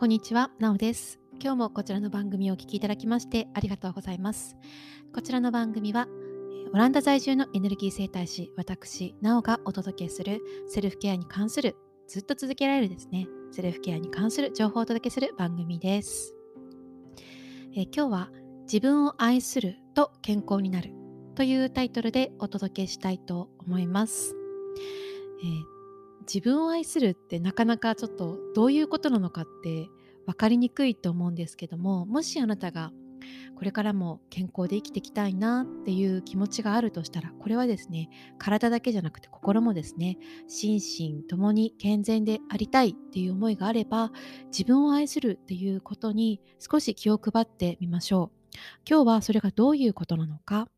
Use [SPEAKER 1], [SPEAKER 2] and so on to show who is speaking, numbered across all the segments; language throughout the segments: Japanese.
[SPEAKER 1] こんにちは、なおです。今日もこちらの番組をお聴きいただきましてありがとうございます。こちらの番組は、オランダ在住のエネルギー生態師、私、なおがお届けするセルフケアに関する、ずっと続けられるですね、セルフケアに関する情報をお届けする番組です。え今日は、自分を愛すると健康になるというタイトルでお届けしたいと思います。えー自分を愛するってなかなかちょっとどういうことなのかって分かりにくいと思うんですけどももしあなたがこれからも健康で生きていきたいなっていう気持ちがあるとしたらこれはですね体だけじゃなくて心もですね心身ともに健全でありたいっていう思いがあれば自分を愛するっていうことに少し気を配ってみましょう今日はそれがどういうことなのか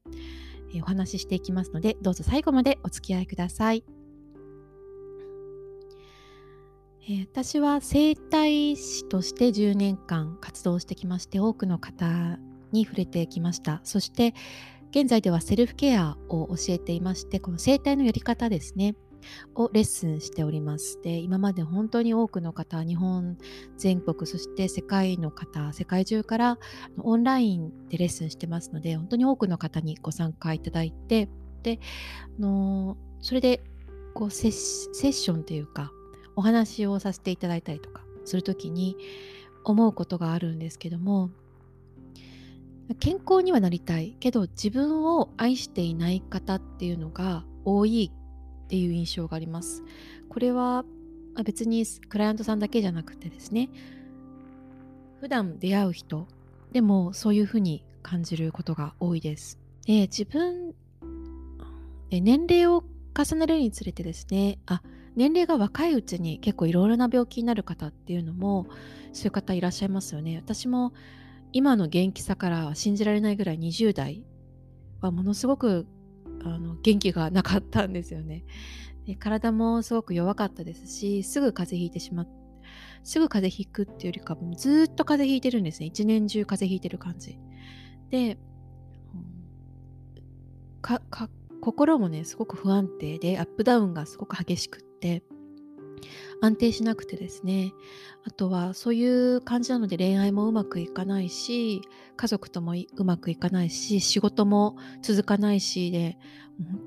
[SPEAKER 1] お話ししていきますのでどうぞ最後までお付き合いください。え、私は整体師として10年間活動してきまして多くの方に触れてきました。そして現在ではセルフケアを教えていましてこの整体のやり方ですねをレッスンしております。で今まで本当に多くの方日本全国そして世界の方世界中からオンラインでレッスンしてますので本当に多くの方にご参加いただいてであのそれでこうセッションというかお話をさせていただいたりとかする時に思うことがあるんですけども健康にはなりたいけど自分を愛していない方っていうのが多いっていう印象があります。これは別にクライアントさんだけじゃなくてですね普段出会う人でもそういうふうに感じることが多いです。で自分で年齢を重ねるにつれてですねあ年齢が若いうちに結構いろいろな病気になる方っていうのもそういう方いらっしゃいますよね。私も今の元気さから信じられないぐらい20代はものすごくあの元気がなかったんですよねで。体もすごく弱かったですしすぐ風邪ひいてしまってすぐ風邪ひくっていうよりかもずっと風邪ひいてるんですね一年中風邪ひいてる感じで心もねすごく不安定でアップダウンがすごく激しくって安定しなくてですね。あとはそういう感じなので恋愛もうまくいかないし家族ともうまくいかないし仕事も続かないしで本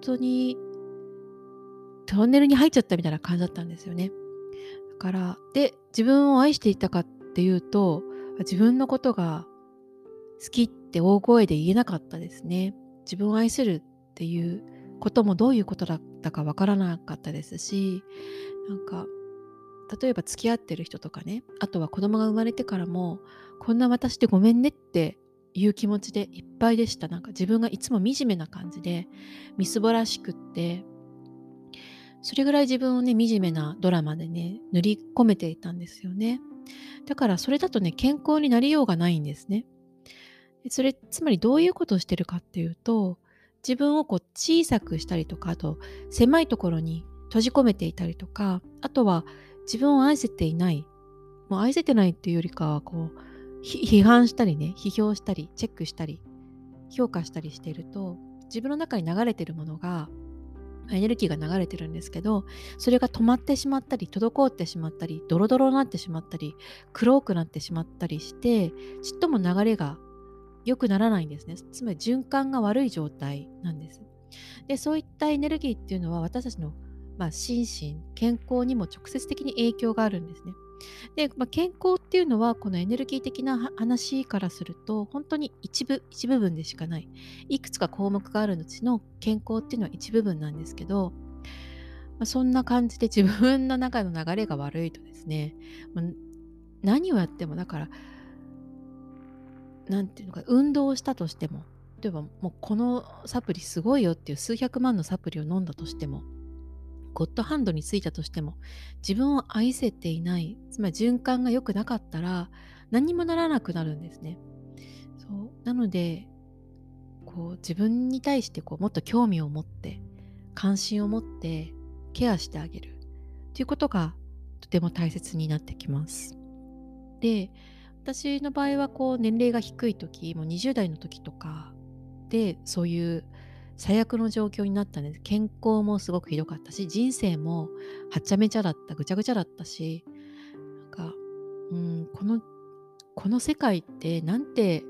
[SPEAKER 1] 当にトンネルに入っちゃったみたいな感じだったんですよね。だからで自分を愛していたかっていうと自分のことが好きって大声で言えなかったですね。自分を愛するっていうこともどういうことだったかわからなかったですしなんか例えば付き合ってる人とかねあとは子供が生まれてからもこんな私でごめんねっていう気持ちでいっぱいでした。なんか自分がいつも惨めな感じでみすぼらしくってそれぐらい自分をね惨めなドラマでね塗り込めていたんですよね。だからそれだとね健康になりようがないんですね。それつまりどういうことをしてるかっていうと自分をこう小さくしたりとかあと狭いところに閉じ込めていたりとかあとは自分を愛せていないもう愛せてないっていうよりかはこう批判したりね批評したりチェックしたり評価したりしていると自分の中に流れてるものがエネルギーが流れてるんですけどそれが止まってしまったり滞ってしまったりドロドロになってしまったり黒くなってしまったりしてちっとも流れが良くならないんですね。つまり循環が悪い状態なんです。で、そういったエネルギーっていうのは私たちの、まあ、心身、健康にも直接的に影響があるんですね。で、まあ、健康っていうのはこのエネルギー的な話からすると本当に一部一部分でしかないいくつか項目があるうちの健康っていうのは一部分なんですけど、まあ、そんな感じで自分の中の流れが悪いとですね、何をやってもだから何ていうのか運動をしたとしても例えばもうこのサプリすごいよっていう数百万のサプリを飲んだとしてもゴッドハンドについたとしても自分を愛せていないつまり循環が良くなかったら何にもならなくなるんですね。そうなのでこう自分に対してこうもっと興味を持って関心を持ってケアしてあげるということがとても大切になってきます。で私の場合はこう年齢が低い時もう20代の時とかでそういう最悪の状況になったんです健康もすごくひどかったし人生もはっちゃめちゃだったぐちゃぐちゃだったしなんかうん、このこの世界ってなんて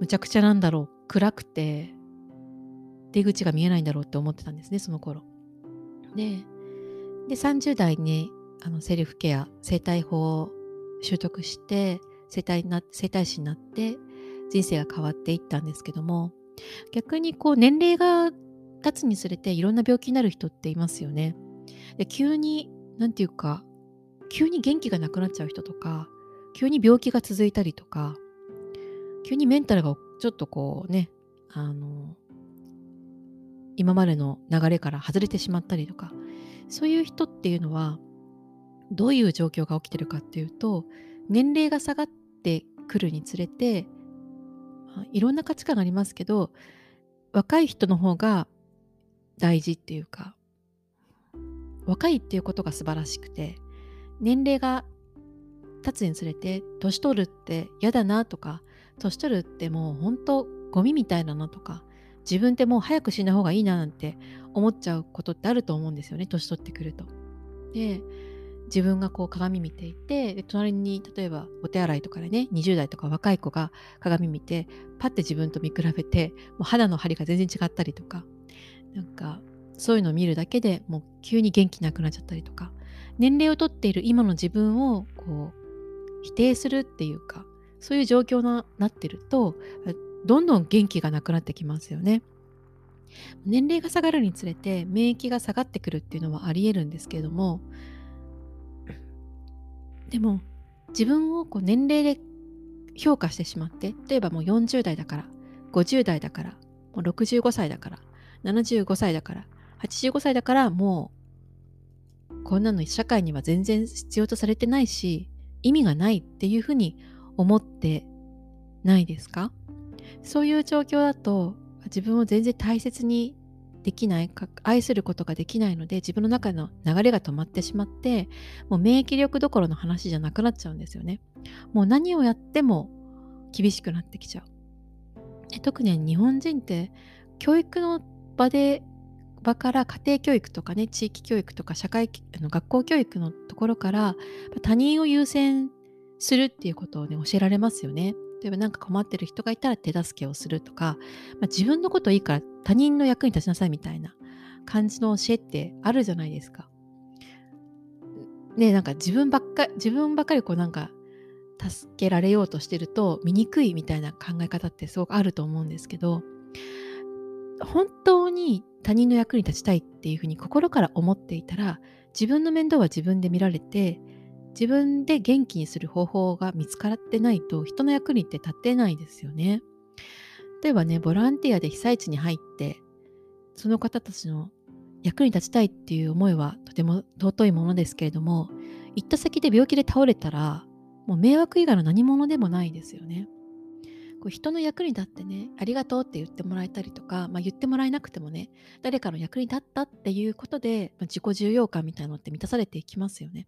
[SPEAKER 1] むちゃくちゃなんだろう暗くて出口が見えないんだろうって思ってたんですねその頃。でで30代にあのセルフケア生態法習得して生態な生態師になって人生が変わっていったんですけども逆にこう年齢が経つにつれていろんな病気になる人っていますよね。で急に何て言うか急に元気がなくなっちゃう人とか急に病気が続いたりとか急にメンタルがちょっとこうねあの今までの流れから外れてしまったりとかそういう人っていうのはどういう状況が起きてるかっていうと年齢が下がってくるにつれていろんな価値観がありますけど若い人の方が大事っていうか若いっていうことが素晴らしくて年齢が経つにつれて年取るって嫌だなとか年取るってもう本当ゴミみたいだなとか自分ってもう早く死んだ方がいいななんて思っちゃうことってあると思うんですよね年取ってくると。で自分がこう鏡見ていて隣に例えばお手洗いとかでね20代とか若い子が鏡見てパッて自分と見比べてもう肌の張りが全然違ったりとかなんかそういうのを見るだけでもう急に元気なくなっちゃったりとか年齢をとっている今の自分をこう否定するっていうかそういう状況になってるとどんどん元気がなくなってきますよね。年齢が下がるにつれて免疫が下がってくるっていうのはありえるんですけれどもでも自分をこう年齢で評価してしまって例えばもう40代だから50代だからもう65歳だから75歳だから85歳だからもうこんなの社会には全然必要とされてないし意味がないっていうふうに思ってないですか？そういう状況だと自分を全然大切にできない愛することができないので自分の中の流れが止まってしまってもう免疫力どころの話じゃなくなっちゃうんですよねもう何をやっても厳しくなってきちゃうで特に日本人って教育の場で場から家庭教育とかね地域教育とか社会あの学校教育のところから他人を優先するっていうことをね教えられますよね。例えば何か困ってる人がいたら手助けをするとか、まあ、自分のこといいから他人の役に立ちなさいみたいな感じの教えってあるじゃないですか。ねなんか自分ばっか自分ばっかりこうなんか助けられようとしてると醜いみたいな考え方ってすごくあると思うんですけど本当に他人の役に立ちたいっていうふうに心から思っていたら自分の面倒は自分で見られて自分で元気にする方法が見つかってないと人の役にって立てないですよね。例えばねボランティアで被災地に入ってその方たちの役に立ちたいっていう思いはとても尊いものですけれども行った先で病気で倒れたらもう迷惑以外の何者でもないですよね。こう人の役に立ってねありがとうって言ってもらえたりとか、まあ、言ってもらえなくてもね誰かの役に立ったっていうことで、まあ、自己重要感みたいなのって満たされていきますよね。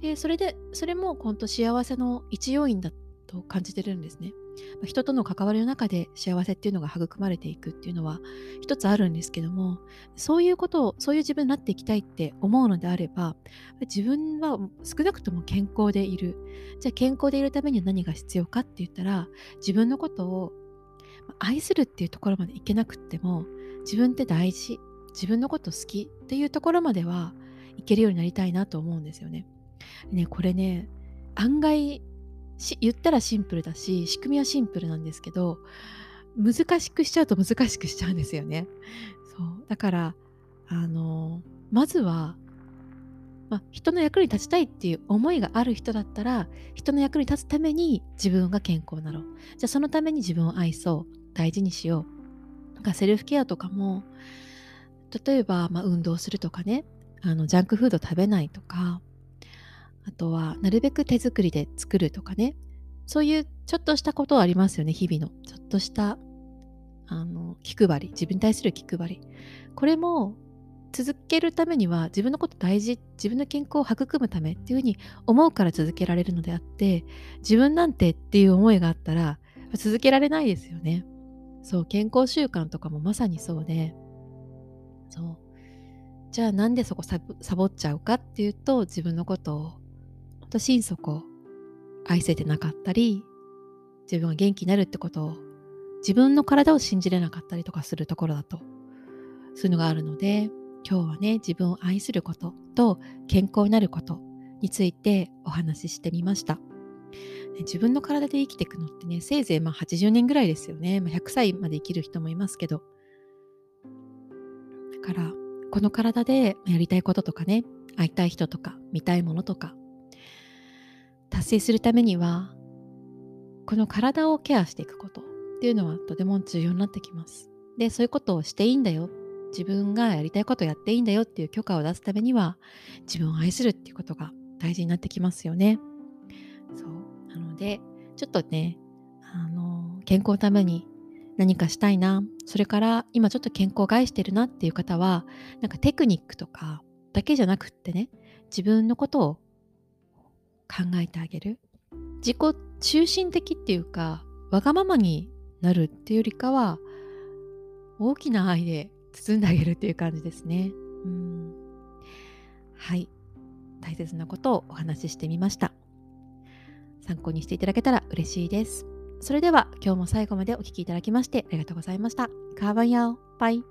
[SPEAKER 1] でそれでそれも本当幸せの一要因だと感じてるんですね。人との関わりの中で幸せっていうのが育まれていくっていうのは一つあるんですけどもそういうことをそういう自分になっていきたいって思うのであれば自分は少なくとも健康でいるじゃあ健康でいるためには何が必要かって言ったら自分のことを愛するっていうところまでいけなくっても自分って大事自分のこと好きっていうところまではいけるようになりたいなと思うんですよね。ねこれね案外言ったらシンプルだし仕組みはシンプルなんですけど難しくしちゃうと難しくしちゃうんですよね。そう。だからあのまずは、ま人の役に立ちたいっていう思いがある人だったら人の役に立つために自分が健康なろう。じゃあそのために自分を愛そう。大事にしよう。なんかセルフケアとかも例えば、まあ、運動するとかね。あのジャンクフード食べないとか。あとはなるべく手作りで作るとかね。そういうちょっとしたことはありますよね日々の。ちょっとしたあの気配り。自分に対する気配り。これも続けるためには自分のこと大事自分の健康を育むためっていうふうに思うから続けられるのであって自分なんてっていう思いがあったら続けられないですよね。そう健康習慣とかもまさにそうで。そう。じゃあなんでそこサボっちゃうかっていうと自分のことをと心底愛せてなかったり自分が元気になるってことを自分の体を信じれなかったりとかするところだとそういうのがあるので今日はね自分を愛することと健康になることについてお話ししてみました。自分の体で生きていくのってねせいぜいまあ80年ぐらいですよね、まあ、100歳まで生きる人もいますけどだからこの体でやりたいこととかね会いたい人とか見たいものとか達成するためにはこの体をケアしていくこと。っていうのはとても重要になってきます。でそういうことをしていいんだよ。自分がやりたいことをやっていいんだよ。っていう許可を出すためには自分を愛するっていうことが大事になってきますよね。そう。なのでちょっとねあの健康のために何かしたいな。それから今ちょっと健康を害してるなっていう方はなんかテクニックとかだけじゃなくってね自分のことを考えてあげる自己中心的っていうかわがままになるっていうよりかは大きな愛で包んであげるっていう感じですね。うんはい大切なことをお話ししてみました。参考にしていただけたら嬉しいです。それでは今日も最後までお聴きいただきましてありがとうございました。カーバンヤオバイ